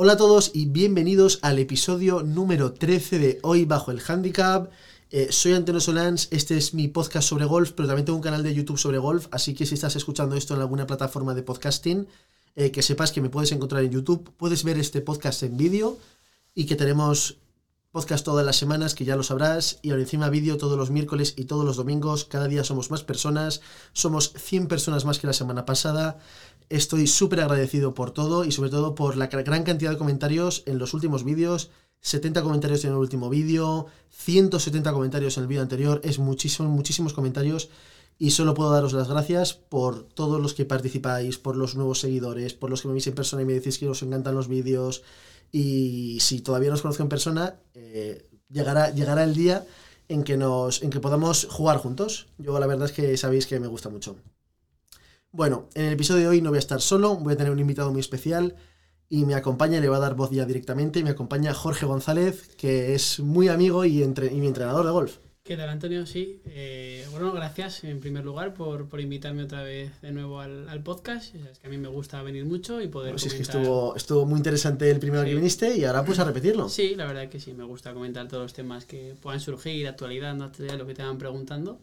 Hola a todos y bienvenidos al episodio número 13 de Hoy Bajo el Handicap. Eh, soy Antonio Solans, este es mi podcast sobre golf, pero también tengo un canal de YouTube sobre golf, así que si estás escuchando esto en alguna plataforma de podcasting, eh, que sepas que me puedes encontrar en YouTube, puedes ver este podcast en vídeo y que tenemos podcast todas las semanas, que ya lo sabrás, y ahora encima vídeo todos los miércoles y todos los domingos, cada día somos más personas, somos 100 personas más que la semana pasada. Estoy súper agradecido por todo y sobre todo por la gran cantidad de comentarios en los últimos vídeos. 70 comentarios en el último vídeo, 170 comentarios en el vídeo anterior, es muchísimos, muchísimos comentarios y solo puedo daros las gracias por todos los que participáis, por los nuevos seguidores, por los que me veis en persona y me decís que os encantan los vídeos y si todavía no os conozco en persona, eh, llegará, llegará el día en que, nos, en que podamos jugar juntos. Yo la verdad es que sabéis que me gusta mucho. Bueno, en el episodio de hoy no voy a estar solo, voy a tener un invitado muy especial y me acompaña, le va a dar voz ya directamente, me acompaña Jorge González, que es muy amigo y, entre, y mi entrenador de golf. ¿Qué tal, Antonio? Sí. Eh, bueno, gracias en primer lugar por, por, invitarme otra vez de nuevo al, al podcast. Es que a mí me gusta venir mucho y poder. Bueno, sí, es que estuvo, estuvo muy interesante el primero sí. que viniste y ahora pues a repetirlo. Sí, la verdad que sí. Me gusta comentar todos los temas que puedan surgir, actualidad, no actualidad, lo que te van preguntando.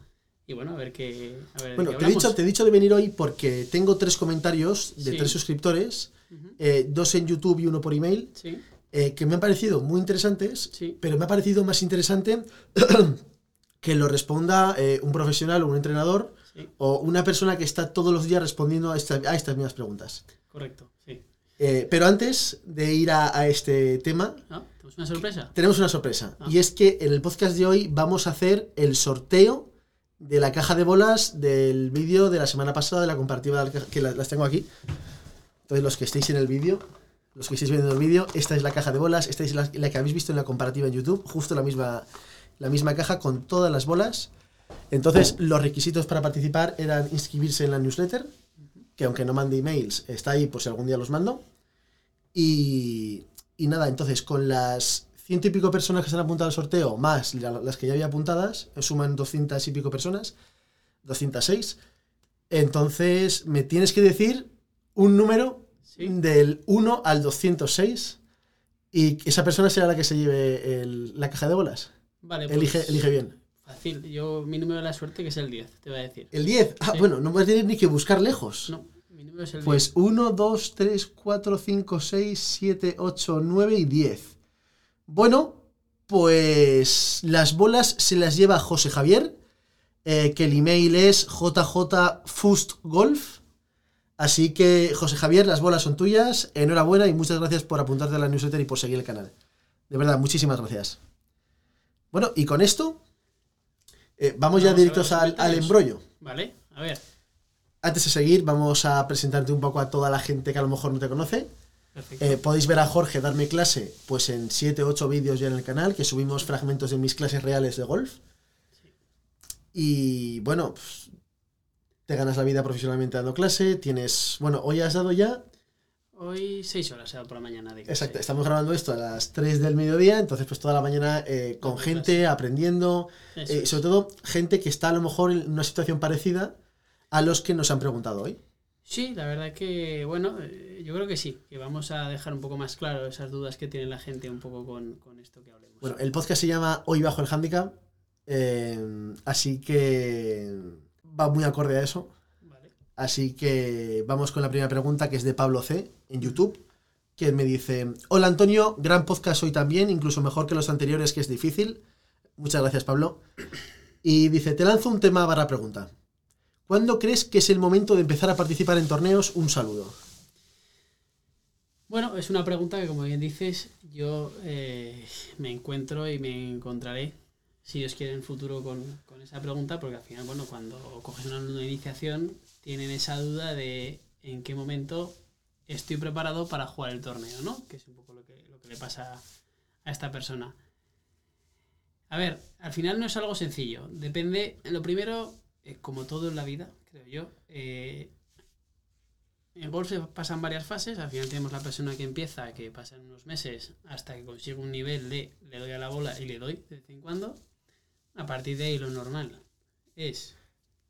Y bueno, a ver qué. A ver bueno, qué te he, dicho, te he dicho de venir hoy porque tengo tres comentarios de Sí. tres suscriptores, eh, dos en YouTube y uno por email, Sí, eh, que me han parecido muy interesantes, sí. pero me ha parecido más interesante que lo responda eh, un profesional o un entrenador Sí, o una persona que está todos los días respondiendo a, esta- a estas mismas preguntas. correcto. Sí. Pero antes de ir a, a este tema, ¿No? ¿Tenemos una sorpresa? tenemos una sorpresa. Ah. Y es que en el podcast de hoy vamos a hacer el sorteo de la caja de bolas del vídeo de la semana pasada de la comparativa que la- las tengo aquí. Entonces, los que estéis en el vídeo, los que estéis viendo el vídeo, esta es la caja de bolas, esta es la, que habéis visto en la comparativa en YouTube, justo la misma, la misma caja con todas las bolas. Entonces, los requisitos para participar eran inscribirse en la newsletter, que aunque no mande emails, está ahí por si algún día los mando. Y, y nada, entonces con las ciento y pico personas que se han apuntado al sorteo, más la- las que ya había apuntadas, suman 200 y pico personas, 206. Entonces, me tienes que decir un número Sí. del 1 al 206 y esa persona será la que se lleve el- la caja de bolas. Vale, pues. Elige, elige bien. Fácil. Yo, mi número de la suerte, que es el 10, te voy a decir. El 10. Ah, Sí. bueno, no vas a tener ni que buscar lejos. No, mi número es el Pues 1, 2, 3, 4, 5, 6, 7, 8, 9 y 10. Bueno, pues las bolas se las lleva José Javier, eh, que el email es jjfustgolf. Así que, José Javier, las bolas son tuyas. Enhorabuena y muchas gracias por apuntarte a la newsletter y por seguir el canal. De verdad, muchísimas gracias. Bueno, y con esto, eh, vamos, ya Vamos directos al, al embrollo. Vale, a ver. Antes de seguir, vamos a presentarte un poco a toda la gente que a lo mejor no te conoce. Eh, podéis ver a Jorge darme clase pues en 7 o 8 vídeos ya en el canal, que subimos fragmentos de mis clases reales de golf. Y bueno, pues, te ganas la vida profesionalmente dando clase, tienes... Bueno, hoy has dado ya... Hoy 6 horas por la mañana. De clase. Exacto, estamos grabando esto a las 3 del mediodía, entonces pues toda la mañana eh, con gente, clase. aprendiendo, eh, sobre todo gente que está a lo mejor en una situación parecida a los que nos han preguntado hoy. Sí, la verdad que, bueno, eh, yo creo que sí, que vamos a dejar un poco más claro esas dudas que tiene la gente un poco con, con esto que hablemos. Bueno, el podcast se llama Hoy bajo el handicap, eh, así que va muy acorde a eso. Vale. Así que vamos con la primera pregunta, que es de Pablo C. en YouTube, que me dice, hola Antonio, gran podcast hoy también, incluso mejor que los anteriores, que es difícil. Muchas gracias, Pablo. Y dice, te lanzo un tema barra pregunta. ¿Cuándo crees que es el momento de empezar a participar en torneos? Un saludo. Bueno, es una pregunta que, como bien dices, yo eh, me encuentro y me encontraré, si Dios quiere, en el futuro con, esa pregunta, porque al final, bueno, cuando coges una iniciación, tienen esa duda de en qué momento estoy preparado para jugar el torneo, ¿no? Que es un poco lo que, lo que le pasa a esta persona. A ver, al final no es algo sencillo. Depende, lo primero, eh, como todo en la vida, creo yo, eh, en golf pasan varias fases. Al final tenemos la persona que empieza, que pasan unos meses hasta que consigue un nivel de le doy a la bola y le doy de vez en cuando. A partir de ahí lo normal es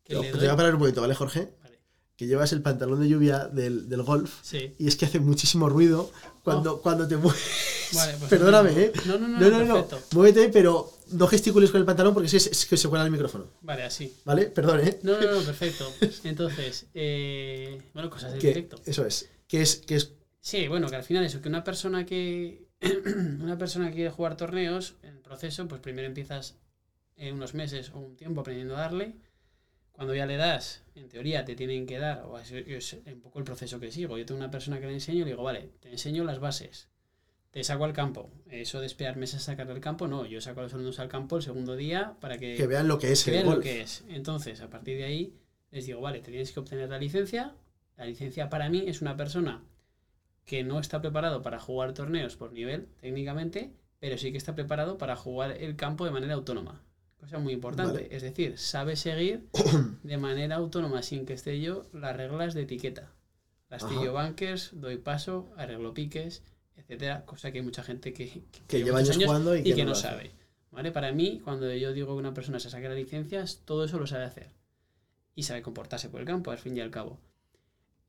que Te le te doy. voy a parar un poquito, ¿vale, Jorge? Vale. que llevas el pantalón de lluvia del, del golf Sí. y es que hace muchísimo ruido cuando, cuando te mueves. Vale, pues Perdóname, ¿eh? No, no, no, No, no, no. perfecto. Muévete, pero no gesticules con el pantalón porque si es, es que se cuela el micrófono. Vale, así. ¿Vale? Perdón, ¿eh? No, no, no, perfecto. Entonces, eh, bueno, cosas del Que, directo. eso es. Que es, que es Sí, bueno, que al final eso, que una persona que una persona que quiere jugar torneos, en proceso, pues primero empiezas en unos meses o un tiempo aprendiendo a darle. Cuando ya le das, en teoría te tienen que dar, o es, es un poco el proceso que sigo. Yo tengo una persona que le enseño y le digo, vale, te enseño las bases, te saco al campo. Eso de esperar meses a sacar al campo, no, yo saco a los alumnos al campo el segundo día para que, que vean lo que es que el vean lo que es. Entonces, a partir de ahí, les digo, vale, te tienes que obtener la licencia. La licencia para mí es una persona que no está preparado para jugar torneos por nivel técnicamente, pero sí que está preparado para jugar el campo de manera autónoma. Cosa muy importante. Vale. Es decir, sabe seguir de manera autónoma, sin que esté yo, las reglas de etiqueta. Castillo Ajá. bunkers, doy paso, arreglo piques, etcétera. Cosa que hay mucha gente que, Que lleva años jugando y que, no, sabe. ¿Vale? Para mí, cuando yo digo que una persona se saque las licencias, todo eso lo sabe hacer. Y sabe comportarse por el campo, al fin y al cabo.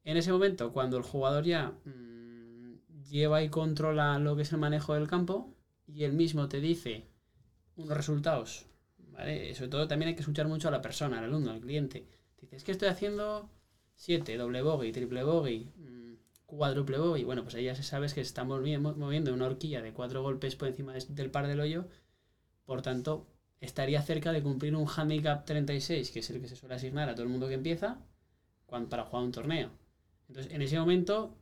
En ese momento, cuando el jugador ya mm, lleva y controla lo que es el manejo del campo, y él mismo te dice unos resultados, ¿vale? Sobre todo también hay que escuchar mucho a la persona, al alumno, al cliente. Dice, es que estoy haciendo 7, doble bogey, triple bogey, cuádruple bogey. Bueno, pues ahí ya se sabes que está moviendo, una horquilla de cuatro golpes por encima del par del hoyo. Por tanto, estaría cerca de cumplir un handicap 36, que es el que se suele asignar a todo el mundo que empieza para jugar un torneo. Entonces, en ese momento,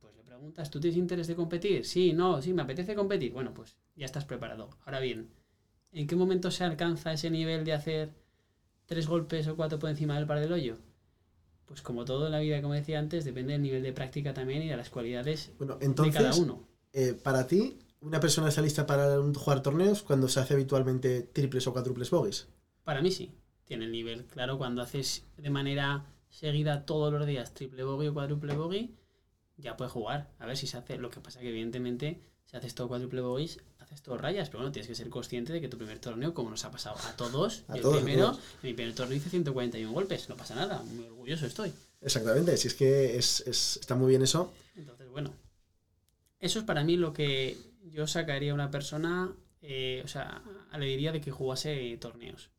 pues le preguntas, ¿tú tienes interés de competir? Sí, no, sí, me apetece competir. Bueno, pues ya estás preparado. Ahora bien, ¿en qué momento se alcanza ese nivel de hacer tres golpes o cuatro por encima del par del hoyo? Pues como todo en la vida, como decía antes, depende del nivel de práctica también y de las cualidades Bueno, de cada entonces, uno. eh, para ti, una persona está lista para jugar torneos cuando se hace habitualmente triples o cuádruples bogies. Para mí sí, tiene el nivel. Claro, cuando haces de manera seguida todos los días triple bogey o cuádruple bogey, ya puedes jugar. A ver si se hace. Lo que pasa que evidentemente, si haces todo cuádruple bogeys, haces todo rayas. Pero bueno, tienes que ser consciente de que tu primer torneo, como nos ha pasado a todos, A el primero, todos. en mi primer torneo hice 141 golpes. No pasa nada, muy orgulloso estoy. Exactamente, si es que es, es- está muy bien eso. Entonces, bueno, eso es para mí lo que yo sacaría a una persona, eh, o sea, le diría de que jugase torneos.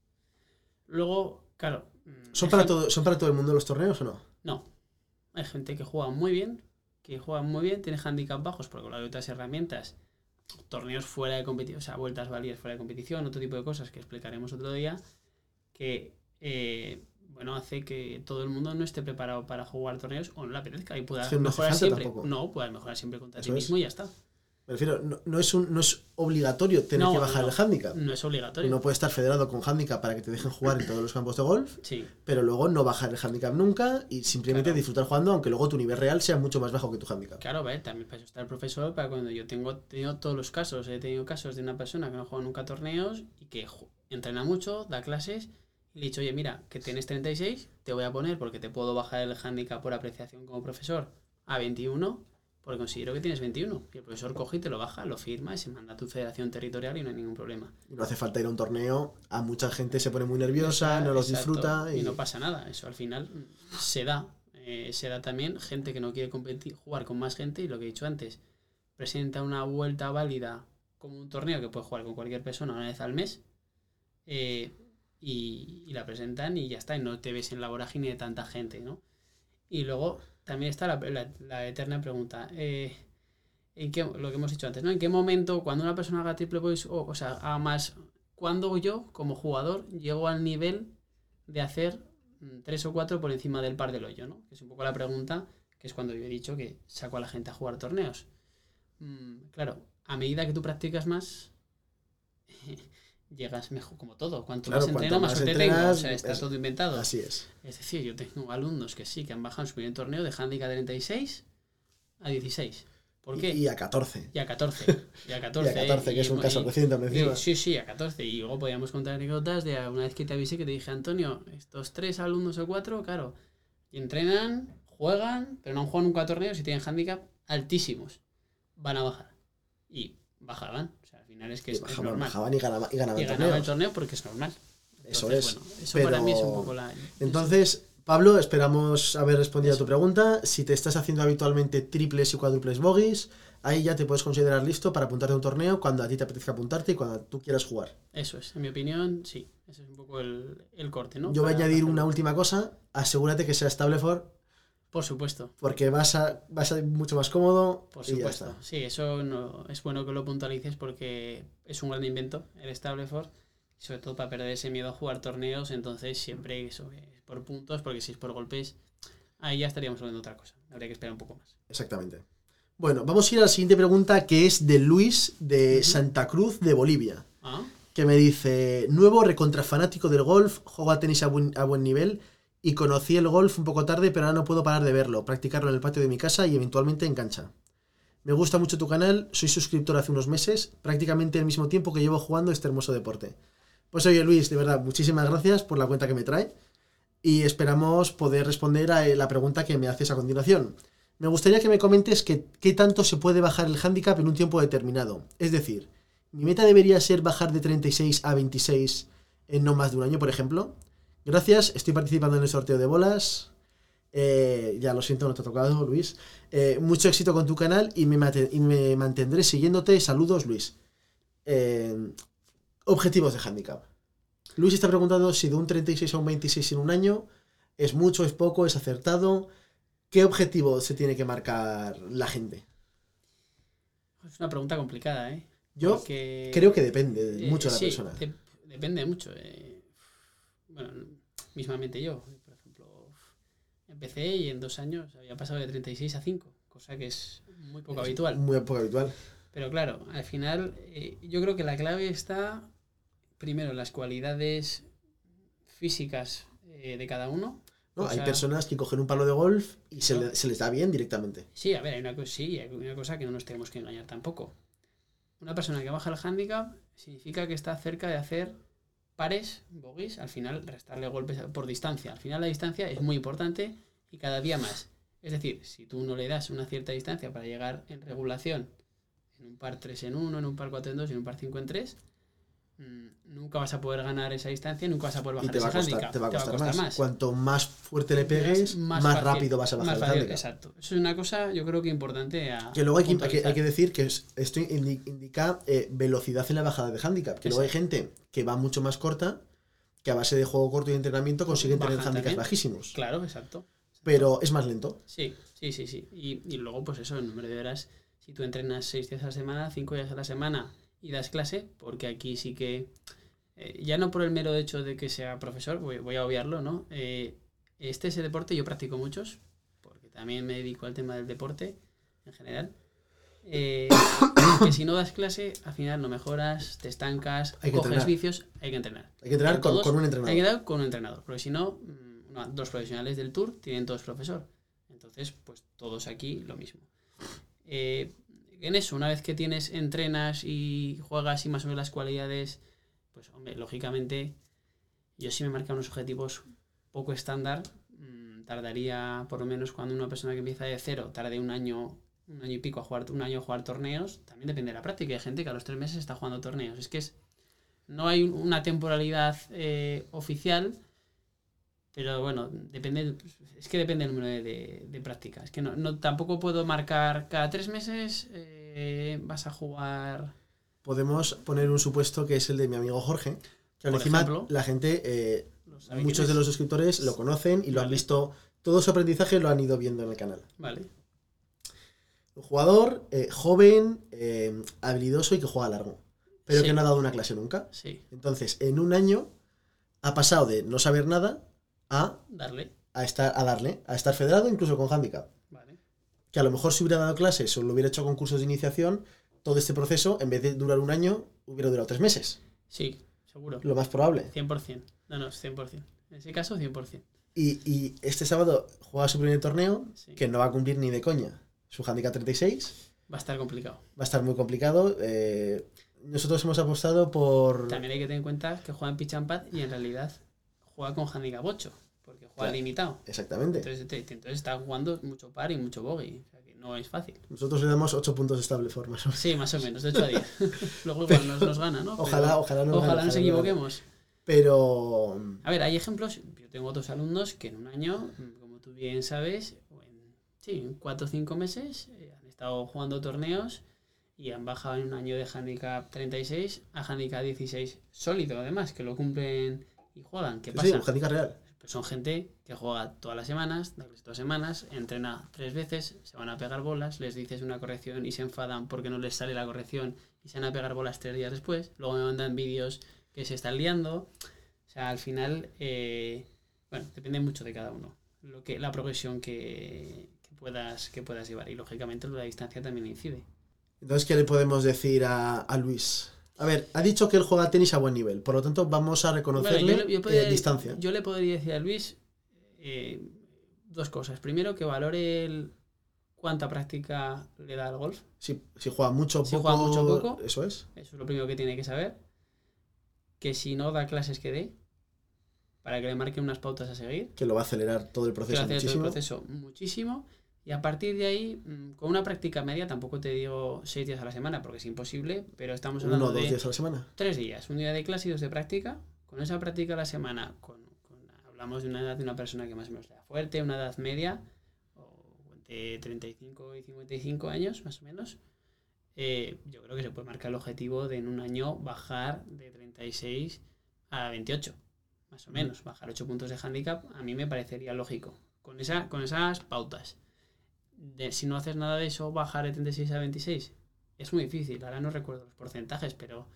Luego, claro. mm, ¿Son para, todo, ¿Son para todo el mundo los torneos o no? No. Hay gente que juega muy bien, que juega muy bien, tiene handicap bajos, porque hay otras herramientas, torneos fuera de competición, o sea, vueltas válidas fuera de competición, otro tipo de cosas que explicaremos otro día, que, eh, bueno, hace que todo el mundo no esté preparado para jugar torneos o no le apetezca y pueda mejorar siempre. tampoco. No, puedas mejorar siempre contra Eso ti es. mismo y ya está. Me refiero, no, no es, un, no es obligatorio tener No, que bajar no. el handicap. No es obligatorio. Uno puede estar federado con handicap para que te dejen jugar en todos los campos de golf, Sí, pero luego no bajar el handicap nunca y simplemente Claro. disfrutar jugando, aunque luego tu nivel real sea mucho más bajo que tu handicap. claro, ¿vale? también para eso está el profesor, para cuando yo tengo tenido todos los casos, he tenido casos de una persona que no juega nunca torneos y que entrena mucho, da clases, y le he dicho, oye, mira, que tienes 36, te voy a poner porque te puedo bajar el handicap por apreciación como profesor a 21, porque considero que tienes 21. Y el profesor coge y te lo baja, lo firma y se manda a tu federación territorial y no hay ningún problema. No hace falta ir a un torneo, a mucha gente se pone muy nerviosa, no los Exacto, disfruta y, y no pasa nada. Eso al final se da. Eh, se da también gente que no quiere competir, jugar con más gente y lo que he dicho antes, presenta una vuelta válida como un torneo que puede jugar con cualquier persona una vez al mes eh, y, y la presentan y ya está, y no te ves en la vorágine de tanta gente, ¿no? Y luego también está la, eterna pregunta. eh, ¿en qué, lo que hemos dicho antes, ¿no? ¿En qué momento, cuando una persona haga triple o, o sea, haga más, cuando yo, como jugador, llego al nivel de hacer mm, tres o cuatro por encima del par del hoyo, ¿no? Que es un poco la pregunta, que es cuando yo he dicho que saco a la gente a jugar torneos. Mm, claro, a medida que tú practicas más, llegas mejor, como todo. Cuanto Claro, más entreno, más suerte tengo. O sea, está es- todo inventado. así es. Es decir, yo tengo alumnos que sí, que han bajado en su primer torneo de handicap 36 a 16. ¿Por qué? Y, a 14. Y a 14. Y a 14. Y a 14, que es un y- caso reciente, me encima. sí, sí, a 14. Y luego podíamos contar anécdotas de una vez que te avisé que te dije, Antonio, estos tres alumnos o cuatro, claro, entrenan, juegan, pero no han jugado nunca torneos y tienen handicap altísimos. Van a bajar. Y bajaban. Final es que es, es bajaban, normal. bajaban y ganaban, y ganaban y ganaban el torneo porque es normal. Eso es. Bueno, eso pero- para mí es un poco la. Entonces, Pablo, esperamos haber respondido Eso. a tu pregunta. Si te estás haciendo habitualmente triples y cuádruples bogies, ahí ya te puedes considerar listo para apuntarte a un torneo cuando a ti te apetezca apuntarte y cuando tú quieras jugar. Eso es, en mi opinión, sí. Ese es un poco el, el corte, ¿no? Yo voy a añadir una última cosa. Asegúrate que sea Stableford Por supuesto, porque vas a, vas a ir mucho más cómodo por y ya supuesto. está. Sí, eso no, es bueno que lo puntualices porque es un gran invento, el Stableford. Sobre todo para perder ese miedo a jugar torneos, entonces siempre eso es por puntos, porque si es por golpes, ahí ya estaríamos hablando de otra cosa. Habría que esperar un poco más. Exactamente. Bueno, vamos a ir a la siguiente pregunta que es de Luis de. Santa Cruz de Bolivia. Ah, que me dice, nuevo recontrafanático del golf, juego a tenis a buen, a buen nivel y conocí el golf un poco tarde, pero ahora no puedo parar de verlo, practicarlo en el patio de mi casa y eventualmente en cancha. Me gusta mucho tu canal, soy suscriptor hace unos meses, prácticamente el mismo tiempo que llevo jugando este hermoso deporte. Pues oye Luis, de verdad, muchísimas gracias por la cuenta que me trae y esperamos poder responder a eh, la pregunta que me haces a continuación. Me gustaría que me comentes qué tanto se puede bajar el handicap en un tiempo determinado. Es decir, mi meta debería ser bajar de 36 a 26 en no más de un año, por ejemplo. Gracias, estoy participando en el sorteo de bolas. Eh, ya lo siento, no te ha tocado, Luis. Eh, mucho éxito con tu canal y me, mate- y me mantendré siguiéndote. Saludos, Luis. Eh, objetivos de handicap. Luis está preguntando si de un 36 a un 26 en un año es mucho, es poco, es acertado. ¿Qué objetivo se tiene que marcar la gente? es una pregunta complicada, ¿eh? Yo Porque- creo que depende Eh, mucho de la sí, persona. de- depende mucho. eh. Bueno, mismamente yo, por ejemplo, empecé y en dos años había pasado de 36 a 5, cosa que es muy poco Es habitual. Muy poco habitual. Pero claro, al final eh, yo creo que la clave está primero en las cualidades físicas eh, de cada uno. ¿no? O hay personas que cogen un palo de golf y se, No. le- se les da bien directamente. Sí, a ver, hay una, cosa, sí, hay una cosa que no nos tenemos que engañar tampoco. Una persona que baja el handicap significa que está cerca de hacer pares, bogies, al final restarle golpes por distancia. Al final la distancia es muy importante y cada día más. Es decir, si tú no le das una cierta distancia para llegar en regulación en un par 3 en 1, en un par 4 en 2 y en un par 5 en 3, mm, nunca vas a poder ganar esa distancia y nunca vas a poder Y bajar te va, a costar, handicap. te va a costar, más. Cuanto más fuerte le pegues, más, fácil, rápido vas a bajar el fácil, handicap. Exacto. Eso es una cosa, yo creo que importante a. Que luego hay que, hay que- decir que es- esto indi- indica eh, velocidad en la bajada de handicap. Que luego hay gente que va mucho más corta, que a base de juego corto y entrenamiento consiguen tener handicaps también. bajísimos. Claro, exacto. Pero es más lento. Sí, sí, sí, sí. Y, y luego, pues eso, el número de horas. Si tú entrenas seis días a la semana, cinco días a la semana y das clase, porque aquí sí que. eh, ya no por el mero hecho de que sea profesor, voy, voy a obviarlo, ¿no? Eh, este es el deporte, yo practico muchos, porque también me dedico al tema del deporte en general. Eh, que si no das clase, al final no mejoras, te estancas, Hay que coges entrenar. vicios, hay que entrenar. Hay que entrenar En con, todos con un Hay entrenador. que dar con un entrenador, porque si no, mm, no, los profesionales del tour tienen todos profesor. Entonces, pues todos aquí lo mismo. Eh, en eso, una vez que tienes, entrenas y juegas y más o menos las cualidades, pues hombre, lógicamente, yo sí me marca unos objetivos poco estándar. mm, Tardaría, por lo menos cuando una persona que empieza de cero, tarde un año, un año y pico a jugar, un año a jugar torneos, también depende de la práctica. Hay gente que a los tres meses está jugando torneos. Es que es, no hay una temporalidad eh, oficial, pero bueno, depende, es que depende del número de, de, de práctica. Es que no, no, tampoco puedo marcar cada tres meses eh, vas a jugar. Podemos poner un supuesto que es el de mi amigo Jorge. Que Por encima ejemplo. la gente, eh, ¿lo sabe muchos de los suscriptores lo conocen y lo han visto. Todo su aprendizaje lo han ido viendo en el canal. Vale, Un jugador eh, joven, eh, habilidoso y que juega largo. Pero Sí. que no ha dado una clase nunca. sí, Entonces, en un año ha pasado de no saber nada a, darle. a, estar, a darle, a estar federado incluso con handicap. Vale, Que a lo mejor si hubiera dado clases o lo hubiera hecho con cursos de iniciación, todo este proceso, en vez de durar un año, hubiera durado tres meses. sí, seguro. Lo más probable. 100%. No, no, es 100%. En ese caso, 100%. Y, y este sábado juega su primer torneo, Sí. que no va a cumplir ni de coña. Su handicap 36 Va a estar complicado. va a estar muy complicado. eh, nosotros hemos apostado por... También hay que tener en cuenta que juega en pitch and pad y en realidad juega con handicap 8, Claro. limitado. Exactamente. Entonces, te- entonces jugando mucho par y mucho bogey. O sea que no es fácil. Nosotros le damos 8 puntos de estable forma. Sí, más o menos, de 8 a 10. Luego igual nos, nos gana, ¿no? Ojalá, Pero ojalá no ojalá nos ojalá no equivoquemos. Pero... A ver, hay ejemplos, yo te tengo otros alumnos que en un año, como tú bien sabes, en, sí, en cuatro o cinco meses eh, han estado jugando torneos y han bajado en un año de handicap 36 a handicap 16 sólido, además, que lo cumplen y juegan. ¿Qué Sí, pasa? un handicap real. Pues son gente que juega todas las semanas, todas semanas, entrena tres veces, se van a pegar bolas, les dices una corrección y se enfadan porque no les sale la corrección y se van a pegar bolas tres días después. Luego me mandan vídeos que se están liando. O sea, al final, eh, bueno, depende mucho de cada uno. Lo que, la progresión que, puedas, que puedas llevar. Y lógicamente la distancia también incide. Entonces, ¿qué le podemos decir a Luis? A ver, ha dicho que él juega tenis a buen nivel, por lo tanto vamos a reconocerle Bueno, yo le- yo podría- eh, distancia. Yo le podría decir a Luis eh, dos cosas. Primero, que valore el cuánta práctica le da al golf. Si, si juega mucho Si poco, juega mucho o poco. eso es. Eso es lo primero que tiene que saber. Que si no da clases que dé, para que le marquen unas pautas a seguir. Que lo va a acelerar todo el Que proceso hacer todo el proceso muchísimo. Y a partir de ahí, mm, con una práctica media, tampoco te digo seis días a la semana, porque es imposible, pero estamos hablando dos de días a la semana. tres días, un día de clase y dos de práctica. Con esa práctica a la semana, con, con- hablamos de una edad de una persona que más o menos sea fuerte, una edad media, o entre 35 y 55 años, más o menos. eh, yo creo que se puede marcar el objetivo de en un año bajar de 36 a 28, más o menos. Bajar 8 puntos de handicap, a mí me parecería lógico. Con, esa, con esas pautas. De, si no haces nada de eso, bajar de 36 a 26 es muy difícil. Ahora no recuerdo los porcentajes, pero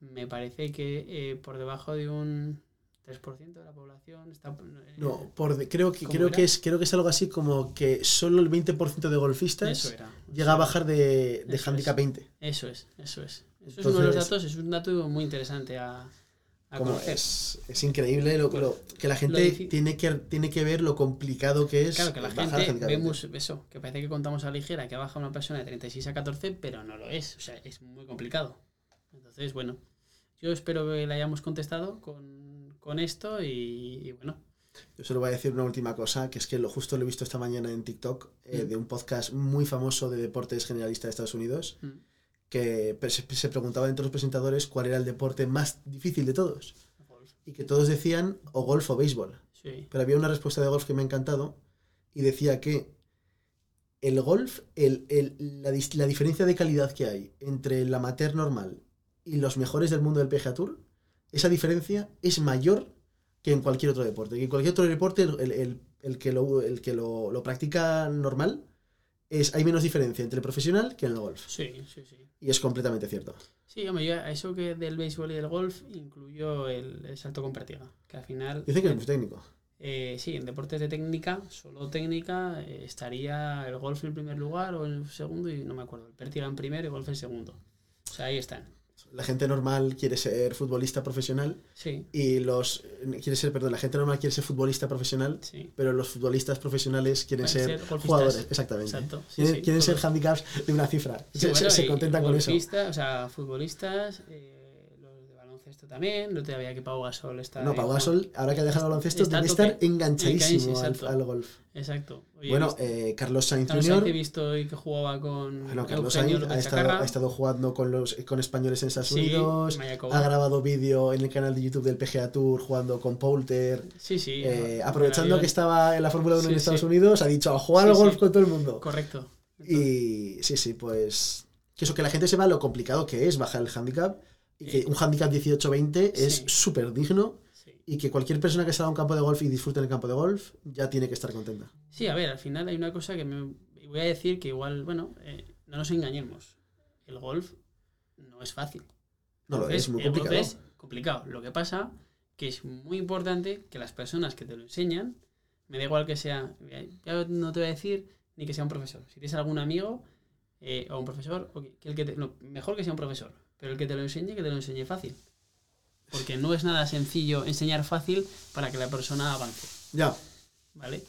me parece que eh, por debajo de un 3% de la población está. eh, No, por de- creo, que, ¿Cómo creo, era? que es, creo que es algo así como que solo el 20% de golfistas era. llega a bajar de, de handicap es. 20. Eso es, eso es. Eso es uno de los Entonces- datos, es un dato muy interesante a, a Como conocer. es, es increíble lo, lo- que la gente tiene, que, tiene que ver lo complicado que es Claro, que la gente handicap 20. vemos eso, que parece que contamos a la ligera que baja una persona de 36 a 14, pero no lo es, o sea, es muy complicado. Entonces, bueno, yo espero que le hayamos contestado con, con esto y, y bueno, Yo solo voy a decir una última cosa, que es que lo justo lo he visto esta mañana en TikTok, eh, Mm. de un podcast muy famoso de deportes generalista de Estados Unidos, mm, que se, preguntaba entre los presentadores cuál era el deporte más difícil de todos. Y que todos decían o golf o béisbol. sí, Pero había una respuesta de golf que me ha encantado y decía que el golf, el, el- la, la diferencia de calidad que hay entre el amateur normal y los mejores del mundo del PGA Tour, esa diferencia es mayor que en cualquier otro deporte. Que en cualquier otro deporte, el- el que, lo, el que lo, lo practica normal, es, hay menos diferencia entre el profesional que en el golf. sí, sí, sí. Y es completamente cierto. Sí, hombre, yo a eso que del béisbol y del golf incluyo el, el salto con práctica, que al final... Dicen que es muy técnico. Eh, sí, en deportes de técnica, solo técnica, eh, estaría el golf en primer lugar o en el segundo y no me acuerdo. El pértiga en primero y golf en segundo. O sea, ahí están. La gente normal quiere ser futbolista profesional Sí, y los quiere ser, perdón, la gente normal quiere ser futbolista profesional, sí. pero los futbolistas profesionales quieren ser, jugadores, exactamente. Exacto. Sí, quieren ser handicaps de una cifra. Se, bueno, contentan con eso. O sea, futbolistas, eh, baloncesto también. No te había que Pau Gasol está. No, Pau. Gasol, ahora que ha dejado el baloncesto, debe estar enganchadísimo al, al golf. Exacto. Oye, bueno, visto- eh, Carlos Sainz Jr. He visto hoy que jugaba con Bueno, Carlos Sainz ha estado, Chacarra. ha estado jugando con los con españoles en Estados Sí, Unidos. Ha grabado vídeo en el canal de YouTube del PGA Tour jugando con Poulter. Sí, sí. Eh, no, aprovechando que estaba en la Fórmula 1 en Sí, Estados sí. Unidos, ha dicho a jugar al golf con todo el mundo. Correcto. Y sí, sí, pues. Que eso, que la gente sepa lo complicado que es bajar el handicap. Y que Sí. un handicap 18-20 es Sí. súper digno. Sí. Y que cualquier persona que salga a un campo de golf y disfrute en el campo de golf ya tiene que estar contenta. Sí, a ver, al final hay una cosa que me voy a decir que igual, bueno, eh, no nos engañemos. El golf no es fácil. No lo es, muy el golf complicado. es complicado. Lo que pasa que es muy importante que las personas que te lo enseñan, me da igual que sea, ya no te voy a decir ni que sea un profesor. Si tienes algún amigo eh, o un profesor, o que, que el que te- no, mejor que sea un profesor, pero el que te lo enseñe, que te lo enseñe fácil. Porque no es nada sencillo enseñar fácil para que la persona avance, Ya, ¿vale?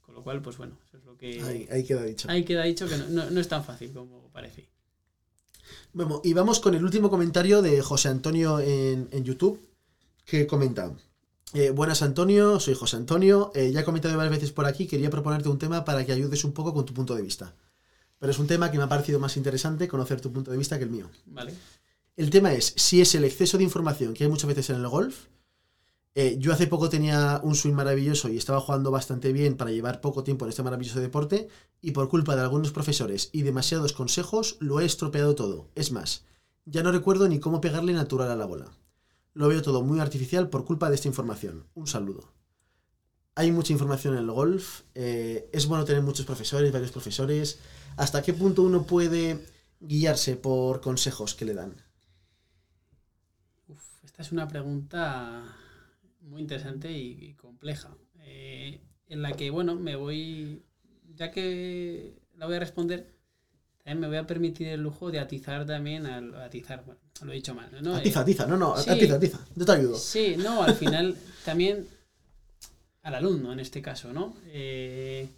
Con lo cual, pues bueno, eso es lo que... ahí, ahí queda dicho. Ahí queda dicho que no, no- no es tan fácil como parece. Bueno, y vamos con el último comentario de José Antonio en, en YouTube, que comenta. eh, buenas Antonio, soy José Antonio. eh, ya he comentado varias veces por aquí, quería proponerte un tema para que ayudes un poco con tu punto de vista. Pero es un tema que me ha parecido más interesante conocer tu punto de vista que el mío. ¿Vale? El tema es si es el exceso de información que hay muchas veces en el golf Eh, yo hace poco tenía un swing maravilloso y estaba jugando bastante bien para llevar poco tiempo en este maravilloso deporte y por culpa de algunos profesores y demasiados consejos lo he estropeado todo. Es más, ya no recuerdo ni cómo pegarle natural a la bola. Lo veo todo muy artificial por culpa de esta información. Un saludo. Hay mucha información en el golf. eh, es bueno tener muchos profesores, varios profesores. ¿Hasta qué punto uno puede guiarse por consejos que le dan? Esta es una pregunta muy interesante y, y compleja. eh, en la que, bueno, me voy. Ya que la voy a responder, también me voy a permitir el lujo de atizar también al. Atizar, bueno, lo he dicho mal, ¿no? Eh, Atiza, atiza, no, no, sí. atiza, atiza. Yo te ayudo. Sí, no, al final también al alumno en este caso, ¿no? Eh,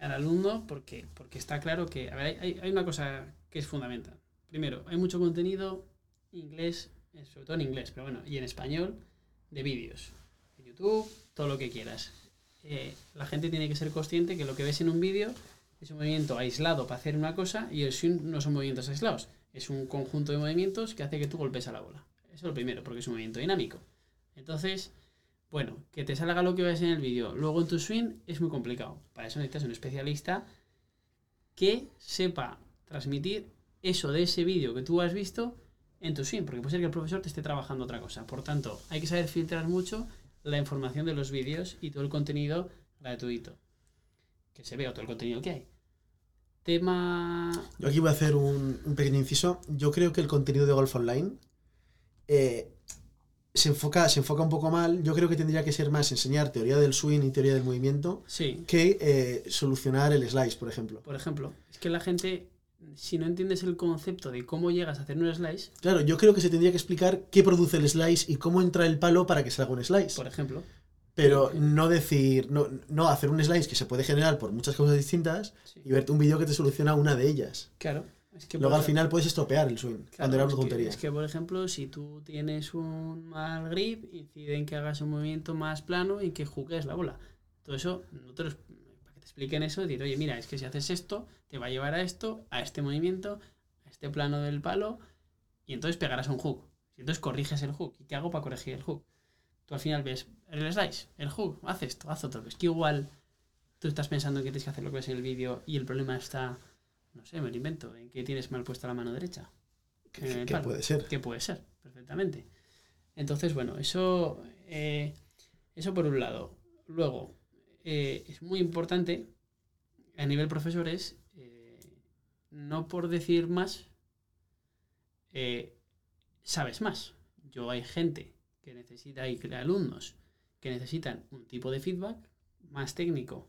al alumno porque, porque está claro que, a ver, hay, hay una cosa que es fundamental. Primero, hay mucho contenido inglés, sobre todo en inglés, pero bueno, y en español, de vídeos. En YouTube, todo lo que quieras. Eh, la gente tiene que ser consciente que lo que ves en un vídeo es un movimiento aislado para hacer una cosa y el swing no son movimientos aislados. Es un conjunto de movimientos que hace que tú golpes a la bola. Eso es lo primero, porque es un movimiento dinámico. Entonces, bueno, que te salga lo que ves en el vídeo. Luego en tu swing es muy complicado. Para eso necesitas un especialista que sepa transmitir eso de ese vídeo que tú has visto en tu swing, porque puede ser que el profesor te esté trabajando otra cosa. Por tanto, hay que saber filtrar mucho la información de los vídeos y todo el contenido gratuito. Que se vea todo el contenido que hay. Tema... Yo aquí voy a hacer un, un pequeño inciso. Yo creo que el contenido de Golf Online eh, se, enfoca, se enfoca un poco mal. Yo creo que tendría que ser más enseñar teoría del swing y teoría del movimiento Sí, que eh, solucionar el slice, por ejemplo. por ejemplo, es que la gente, si no entiendes el concepto de cómo llegas a hacer un slice, Claro, yo creo que se tendría que explicar qué produce el slice y cómo entra el palo para que salga un slice. por ejemplo, Pero no decir, no, no hacer un slice que se puede generar por muchas cosas distintas sí, y verte un vídeo que te soluciona una de ellas. claro. Es que Luego al final puedes estropear el swing Claro, cuando es que- tontería. Es que, por ejemplo, si tú tienes un mal grip, incide en que hagas un movimiento más plano y que jugues la bola. Todo eso, no te lo expliquen eso, decir, oye, mira, es que si haces esto, te va a llevar a esto, a este movimiento, a este plano del palo, y entonces pegarás un hook. Y entonces corriges el hook. ¿Y qué hago para corregir el hook? Tú al final ves el slice, el hook, haz esto, haz otro. Es que igual tú estás pensando que tienes que hacer lo que ves en el vídeo y el problema está, no sé, me lo invento, en que tienes mal puesta la mano derecha. Que puede ser. Que puede ser, perfectamente. Entonces, bueno, eso, eh, eso por un lado. Luego, eh, es muy importante a nivel profesores, eh, no por decir más, eh, sabes más. Yo hay gente que necesita, hay alumnos que necesitan un tipo de feedback más técnico,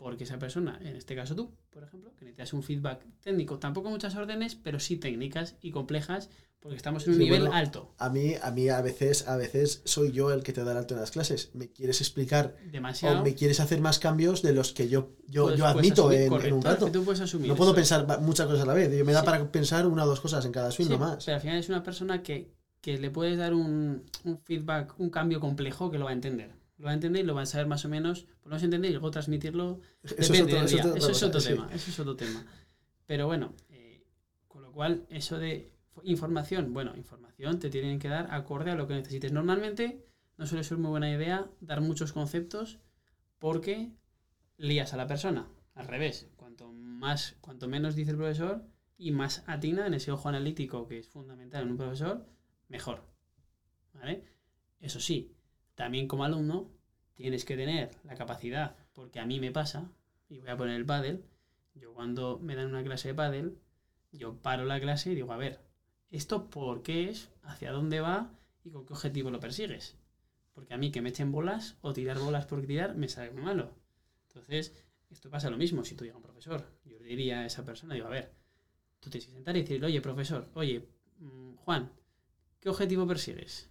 porque esa persona, en este caso tú, por ejemplo, que necesitas un feedback técnico, tampoco muchas órdenes, pero sí técnicas y complejas, porque estamos en un Sí, nivel bueno, alto, A mí, a mí a veces, a veces soy yo el que te da el alto en las clases. Me quieres explicar demasiado. o me quieres hacer más cambios de los que yo, yo, puedes- yo admito asumir, en, un es rato. que tú puedes asumir No puedo eso. pensar muchas cosas a la vez. Yo me da Sí. para pensar una o dos cosas en cada swing, Sí, no más. Pero al final es una persona que, que le puedes dar un, un feedback, un cambio complejo que lo va a entender. Lo va a entender y lo va a saber más o menos, por lo menos entender y luego transmitirlo. Eso Depende es otro, eso es Eso es otro sí. tema. Eso es otro tema. Pero bueno, eh, con lo cual, eso de información, bueno, información te tienen que dar acorde a lo que necesites. Normalmente no suele ser muy buena idea dar muchos conceptos porque lías a la persona. Al revés, cuanto más, cuanto menos dice el profesor y más atina en ese ojo analítico que es fundamental en un profesor, mejor. ¿Vale? Eso sí, también como alumno tienes que tener la capacidad, porque a mí me pasa, y voy a poner el pádel, yo cuando me dan una clase de pádel, yo paro la clase y digo, a ver, ¿esto por qué es? ¿Hacia dónde va? ¿Y con qué objetivo lo persigues? Porque a mí que me echen bolas o tirar bolas por tirar me sale muy malo. Entonces, esto pasa lo mismo si tú llegas a un profesor. Yo le diría a esa persona, digo, a ver, tú tienes que sentar y decirle, oye, profesor, oye, mm, Juan, ¿qué objetivo persigues?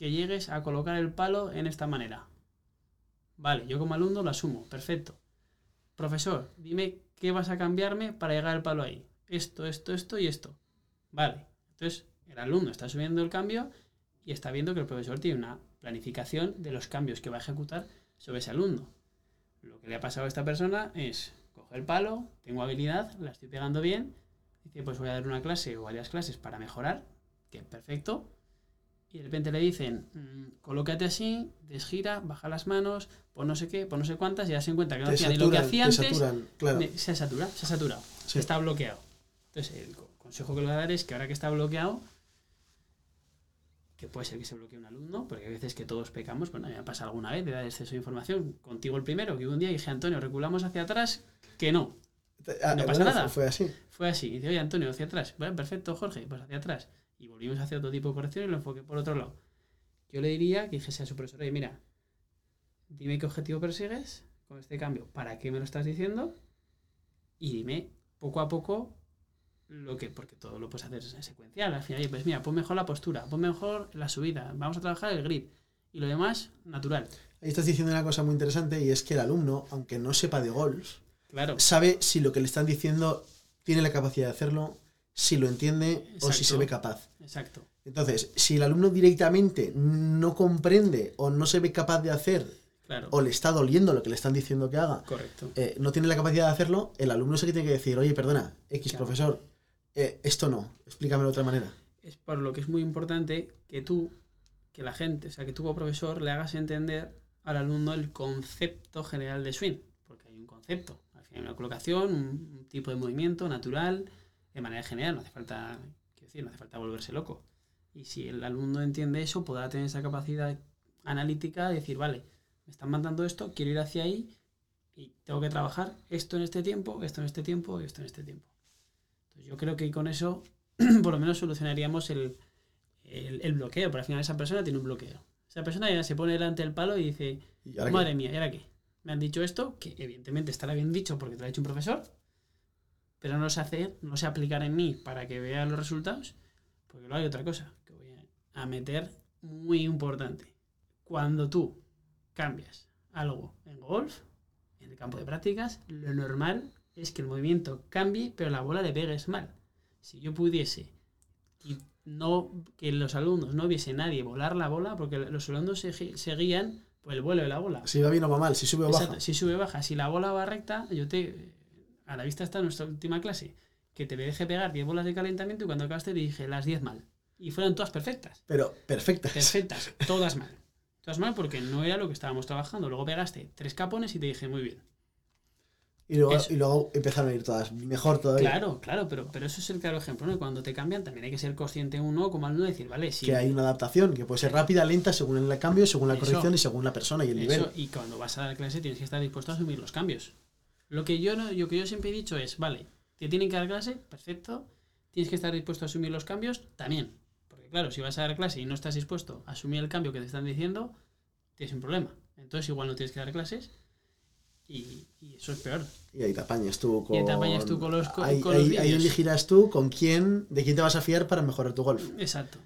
Que llegues a colocar el palo en esta manera. Vale, yo como alumno lo asumo, perfecto. Profesor, dime qué vas a cambiarme para llegar al palo ahí. Esto, esto, esto y esto. Vale, entonces el alumno está subiendo el cambio y está viendo que el profesor tiene una planificación de los cambios que va a ejecutar sobre ese alumno. Lo que le ha pasado a esta persona es, coge el palo, tengo habilidad, la estoy pegando bien, dice, pues voy a dar una clase o varias clases para mejorar, que perfecto, y de repente le dicen, mm, colócate así, desgira, baja las manos, pon no sé qué, pon no sé cuántas, y ya se encuentra que no hacía ni lo que hacía te antes, saturan, claro. se ha saturado, se ha saturado, Sí. está bloqueado. Entonces, el co- consejo que le voy a dar es que ahora que está bloqueado, que puede ser que se bloquee un alumno, porque hay veces que todos pecamos, bueno, a mí me ha pasado alguna vez de dar exceso de información, contigo el primero, que un día dije, Antonio, reculamos hacia atrás, que no, Ah, no pasa bueno, nada. Fue, fue así. fue así. Y dice, oye, Antonio, hacia atrás. Bueno, perfecto, Jorge, pues hacia atrás. Y volvimos a hacer otro tipo de corrección y lo enfoqué por otro lado. Yo le diría que dijese a su profesor, oye, mira, dime qué objetivo persigues con este cambio, para qué me lo estás diciendo y dime poco a poco lo que, porque todo lo puedes hacer secuencial. Al final, pues mira, pon mejor la postura, pon mejor la subida, vamos a trabajar el grip y lo demás, natural. Ahí estás diciendo una cosa muy interesante y es que el alumno, aunque no sepa de golf, Claro, sabe si lo que le están diciendo tiene la capacidad de hacerlo, si lo entiende o si Exacto. se ve capaz. exacto. Entonces, si el alumno directamente no comprende o no se ve capaz de hacer Claro, o le está doliendo lo que le están diciendo que haga, correcto. eh, no tiene la capacidad de hacerlo, el alumno es el que tiene que decir, oye, perdona, X Claro. profesor, eh, esto no, explícamelo de otra manera. es por lo que es muy importante que tú, que la gente, o sea, que tú como profesor le hagas entender al alumno el concepto general de swing, porque hay un concepto, al final hay una colocación, un tipo de movimiento natural, de manera general, no hace falta, quiero decir, no hace falta volverse loco. Y si el alumno entiende eso, podrá tener esa capacidad analítica de decir, vale, me están mandando esto, quiero ir hacia ahí y tengo que trabajar esto en este tiempo, esto en este tiempo y esto en este tiempo. Entonces yo creo que con eso por lo menos solucionaríamos el, el, el bloqueo, pero al final esa persona tiene un bloqueo. Esa persona ya se pone delante del palo y dice, Y madre mía, ¿y ahora qué? Me han dicho esto, que evidentemente estará bien dicho porque te lo ha dicho un profesor, pero no sé hacer, no sé aplicar en mí para que vea los resultados, porque luego hay otra cosa que voy a, meter muy importante. Cuando tú cambias algo en golf, en el campo de prácticas, lo normal es que el movimiento cambie, pero la bola le pegues mal. Si yo pudiese y no que los alumnos no viese nadie volar la bola, porque los alumnos se, se guían por el vuelo de la bola. si va bien o va mal, si sube o baja. Si sube baja, si la bola va recta, yo te. A la vista está nuestra última clase, que te deje pegar 10 bolas de calentamiento y cuando acabaste te dije las 10 mal. Y fueron todas perfectas. Pero perfectas. Perfectas, todas mal. Todas mal porque no era lo que estábamos trabajando. Luego pegaste tres capones y te dije muy bien. Y luego, y luego empezaron a ir todas mejor todavía. Claro, claro, pero, pero eso es el claro ejemplo. ¿no? Cuando te cambian también hay que ser consciente uno como alumno decir, vale, sí. Que hay una adaptación que puede ser rápida, lenta, según el cambio, según la Eso. corrección y según la persona y el nivel. Eso, y cuando vas a dar clase tienes que estar dispuesto a asumir los cambios. Lo que yo no, lo que yo siempre he dicho es, vale, te tienen que dar clase, perfecto. Tienes que estar dispuesto a asumir los cambios, también. Porque claro, si vas a dar clase y no estás dispuesto a asumir el cambio que te están diciendo, tienes un problema. Entonces igual no tienes que dar clases y, y eso es peor. Y ahí te apañas tú con. Y ahí te apañas tú con los- con- ahí, con los ahí- elegirás tú con quién, de quién te vas a fiar para mejorar tu golf. Exacto.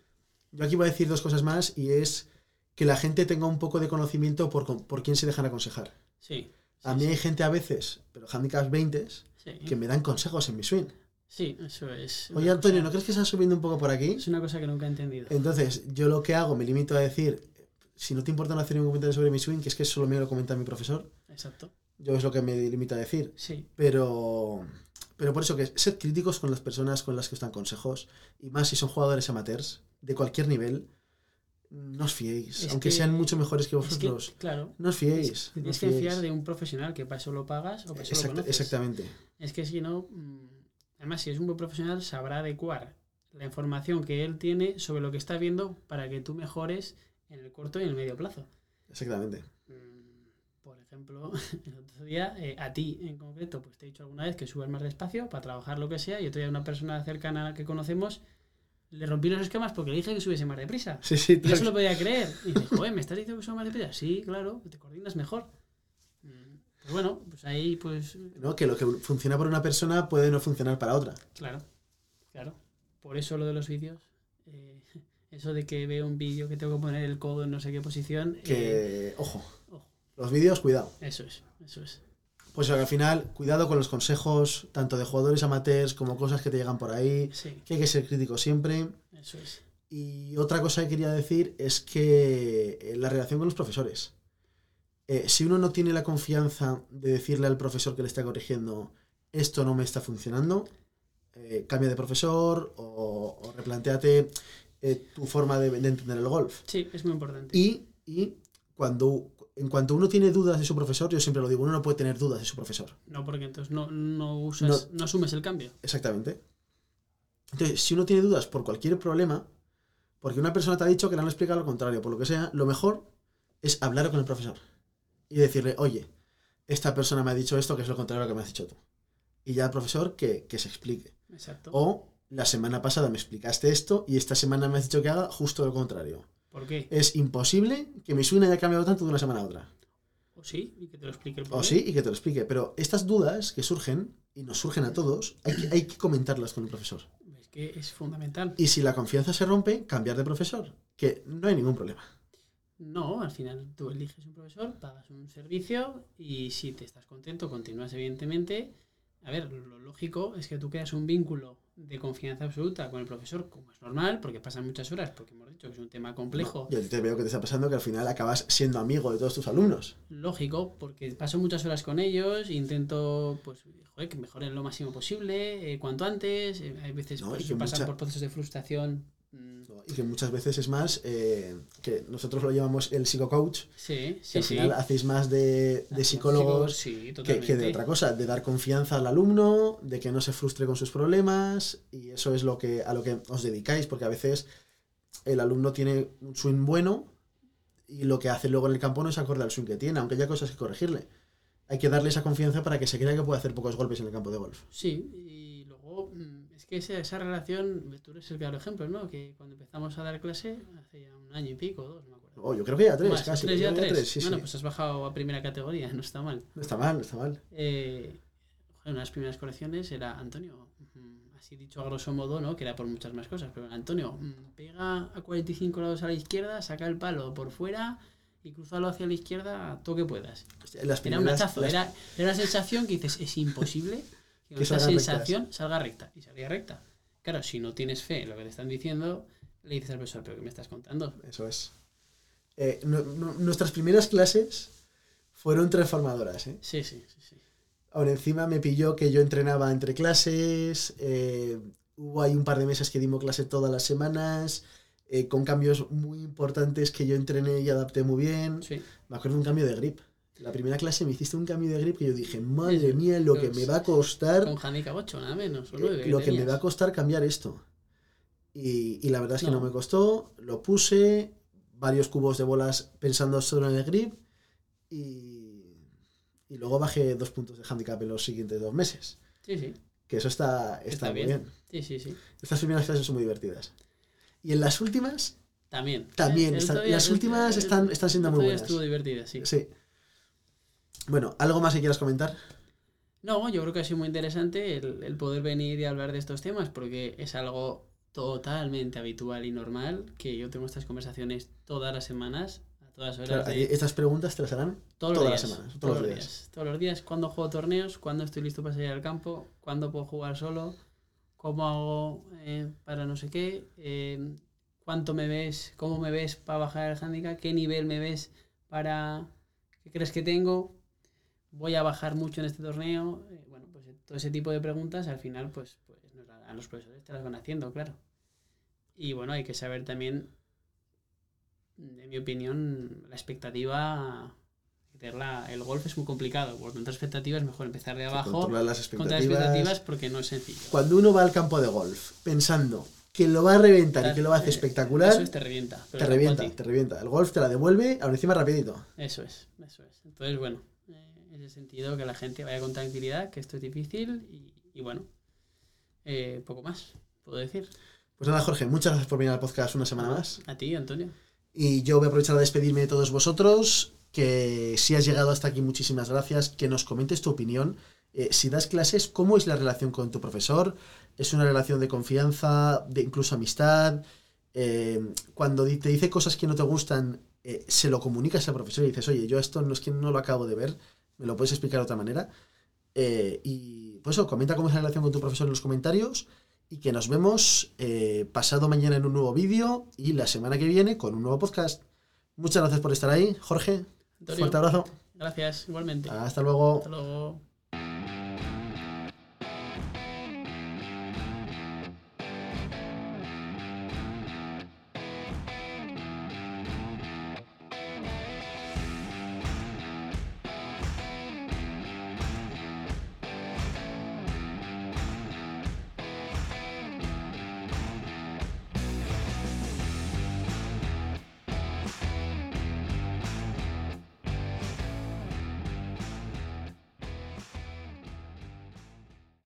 Yo aquí voy a decir dos cosas más y es que la gente tenga un poco de conocimiento por, por quién se dejan aconsejar. Sí. A mí hay gente a veces, pero handicaps 20, sí. que me dan consejos en mi swing. Sí, eso es. Oye, Antonio, cosa- ¿no crees que estás subiendo un poco por aquí? Es una cosa que nunca he entendido. Entonces, yo lo que hago, me limito a decir, si no te importa no hacer ningún comentario sobre mi swing, que es que solo me lo comenta mi profesor, Exacto. yo es lo que me limito a decir. Sí. Pero, pero por eso que sed críticos con las personas con las que os dan consejos, y más si son jugadores amateurs, de cualquier nivel, no os fiéis, Es aunque que- sean mucho mejores que Es que, vosotros. claro, no os fiéis. No os que fiar de un profesional que para eso lo pagas o para eso lo conoces. exactamente. Es que si no, mm, además si es un buen profesional sabrá adecuar la información que él tiene sobre lo que está viendo para que tú mejores en el corto y en el medio plazo. Exactamente. Mm, Por ejemplo, el otro día, eh, a ti en concreto, pues te he dicho alguna vez que subas más despacio para trabajar lo que sea y otro día una persona cercana que conocemos le rompí los esquemas porque le dije que subiese más deprisa. Sí, sí, Y no se lo podía creer. Y dice, joder, ¿me estás diciendo que subo más deprisa? Sí, claro, te coordinas mejor. Mm, Pues bueno, pues ahí pues ¿no? que lo que funciona para una persona puede no funcionar para otra. Claro, claro. Por eso lo de los vídeos. eh, eso de que veo un vídeo que tengo que poner el codo en no sé qué posición. eh, Que, ojo, ojo. los vídeos, cuidado. eso es, eso es. Pues al final, cuidado con los consejos, tanto de jugadores amateurs como cosas que te llegan por ahí, Sí, que hay que ser crítico siempre. eso es. Y otra cosa que quería decir es que eh, la relación con los profesores. Eh, si uno no tiene la confianza de decirle al profesor que le está corrigiendo, esto no me está funcionando, eh, cambia de profesor o, o replanteate eh, tu forma de, de entender el golf. Sí, es muy importante. Y, y cuando, en cuanto uno tiene dudas de su profesor, yo siempre lo digo, uno no puede tener dudas de su profesor. No, porque entonces no, no usas, no, asumes el cambio. Exactamente. Entonces, si uno tiene dudas por cualquier problema, porque una persona te ha dicho que le han explicado lo contrario, por lo que sea, lo mejor es hablar con el profesor y decirle, oye, esta persona me ha dicho esto, que es lo contrario a lo que me has dicho tú. Y ya el profesor que, que se explique. Exacto. O la semana pasada me explicaste esto y esta semana me has dicho que haga justo lo contrario. ¿Por qué? Es imposible que mi swing haya cambiado tanto de una semana a otra. O sí, y que te lo explique el O sí, y que te lo explique. Pero estas dudas que surgen, y nos surgen a todos, hay que, hay que comentarlas con el profesor. Es que es fundamental. Y si la confianza se rompe, cambiar de profesor. Que no hay ningún problema. No, al final tú eliges un profesor, pagas un servicio y si te estás contento, continúas evidentemente. A ver, lo lógico es que tú creas un vínculo de confianza absoluta con el profesor, como es normal, porque pasan muchas horas, porque hemos dicho que es un tema complejo. Yo te veo que te está pasando que al final acabas siendo amigo de todos tus alumnos. Lógico, porque paso muchas horas con ellos, intento pues joder, que mejoren lo máximo posible, eh, cuanto antes. eh, hay veces No, pues, que que pasan mucha- por procesos de frustración. Mm, Y que muchas veces es más eh, que nosotros lo llamamos el psicocoach. Sí, Que sí, al sí. final hacéis más de, de psicólogos Sí, que, de otra cosa, de dar confianza al alumno, de que no se frustre con sus problemas, y eso es lo que, a lo que os dedicáis, porque a veces el alumno tiene un swing bueno y lo que hace luego en el campo no es acorde al swing que tiene, aunque haya cosas que corregirle. Hay que darle esa confianza para que se crea que puede hacer pocos golpes en el campo de golf. Sí, y es que esa, esa relación, tú eres el claro ejemplo, ¿no? Que cuando empezamos a dar clase, hace ya un año y pico, dos, no me acuerdo. Oh, yo creo que ya tres, Más, casi. tres ya que tres. sí, bueno, sí. pues has bajado a primera categoría, no está mal. No está mal, no está mal. Eh, una de las primeras correcciones era Antonio, mm, así dicho a grosso modo, ¿no? Que era por muchas más cosas, pero Antonio, mm, pega a 45 grados a la izquierda, saca el palo por fuera y cruzalo hacia la izquierda todo que puedas. Las Era un primeras- hachazo, las- era, era una sensación que dices, es imposible que, salgan sensación salga recta. Y salía recta. Claro, si no tienes fe en lo que te están diciendo, le dices al profesor, pero ¿qué me estás contando? Eso es. Eh, nu- nu- nuestras primeras clases fueron transformadoras, ¿eh? Sí, sí, sí. sí. Ahora encima me pilló que yo entrenaba entre clases, eh, hubo ahí un par de meses que dimos clase todas las semanas, eh, con cambios muy importantes que yo entrené y adapté muy bien. sí. Me acuerdo de un cambio de grip. La primera clase me hiciste un cambio de grip que yo dije, madre mía, lo que me va a costar, Con handicap 8, nada menos. O eh, 9, lo que me va a costar cambiar esto. Y, y la verdad es que no. No. me costó, lo puse, varios cubos de bolas pensando solo en el grip y, y luego bajé dos puntos de handicap en los siguientes dos meses. Sí, sí. Que eso está, está, Está muy bien. bien. Sí, sí, sí. Estas primeras clases son muy divertidas. Y en las últimas, También. También, El están- otro día- las últimas están- están siendo muy buenas. Estuvo divertida, sí. sí. Bueno, ¿algo más que quieras comentar? No, yo creo que ha sido muy interesante el, el poder venir y hablar de estos temas porque es algo totalmente habitual y normal que yo tengo estas conversaciones todas las semanas, a todas horas. Claro, de- estas preguntas te las harán todos todas los las días, semanas, todos, los días. Todos los días, cuando juego torneos, cuando estoy listo para salir al campo, cuándo puedo jugar solo, cómo hago eh, para no sé qué, eh, cuánto me ves, cómo me ves para bajar el handicap, qué nivel me ves para... ¿Qué crees que tengo? Voy a bajar mucho en este torneo. Eh, bueno, pues todo ese tipo de preguntas al final, pues, pues a los profesores te las van haciendo, claro. Y bueno, hay que saber también, en mi opinión, la expectativa el golf es muy complicado. Por tanto, expectativas es mejor empezar de abajo Controlar las contra expectativas. expectativas porque no es sencillo. Cuando uno va al campo de golf pensando que lo va a reventar y que lo va a hacer espectacular, Eso es, te revienta. te revienta, te revienta. El golf te la devuelve, ahora encima rapidito. Eso es, eso es. Entonces, bueno, en ese sentido, que la gente vaya con tranquilidad, que esto es difícil y, y bueno, eh, poco más, puedo decir. Pues nada, Jorge, muchas gracias por venir al podcast una semana más. A ti, Antonio. Y yo voy a aprovechar a despedirme de todos vosotros. Que si has llegado hasta aquí, muchísimas gracias. Que nos comentes tu opinión. Eh, si das clases, ¿cómo es la relación con tu profesor? ¿Es una relación de confianza, de incluso amistad? Eh, cuando te dice cosas que no te gustan, eh, se lo comunicas al profesor y dices, oye, yo esto no es que no lo acabo de ver, me lo puedes explicar de otra manera. Eh, y pues eso, comenta cómo es la relación con tu profesor en los comentarios y que nos vemos eh, pasado mañana en un nuevo vídeo y la semana que viene con un nuevo podcast. Muchas gracias por estar ahí, Jorge. Antonio, Fuerte abrazo. gracias, igualmente. Hasta luego. Hasta luego.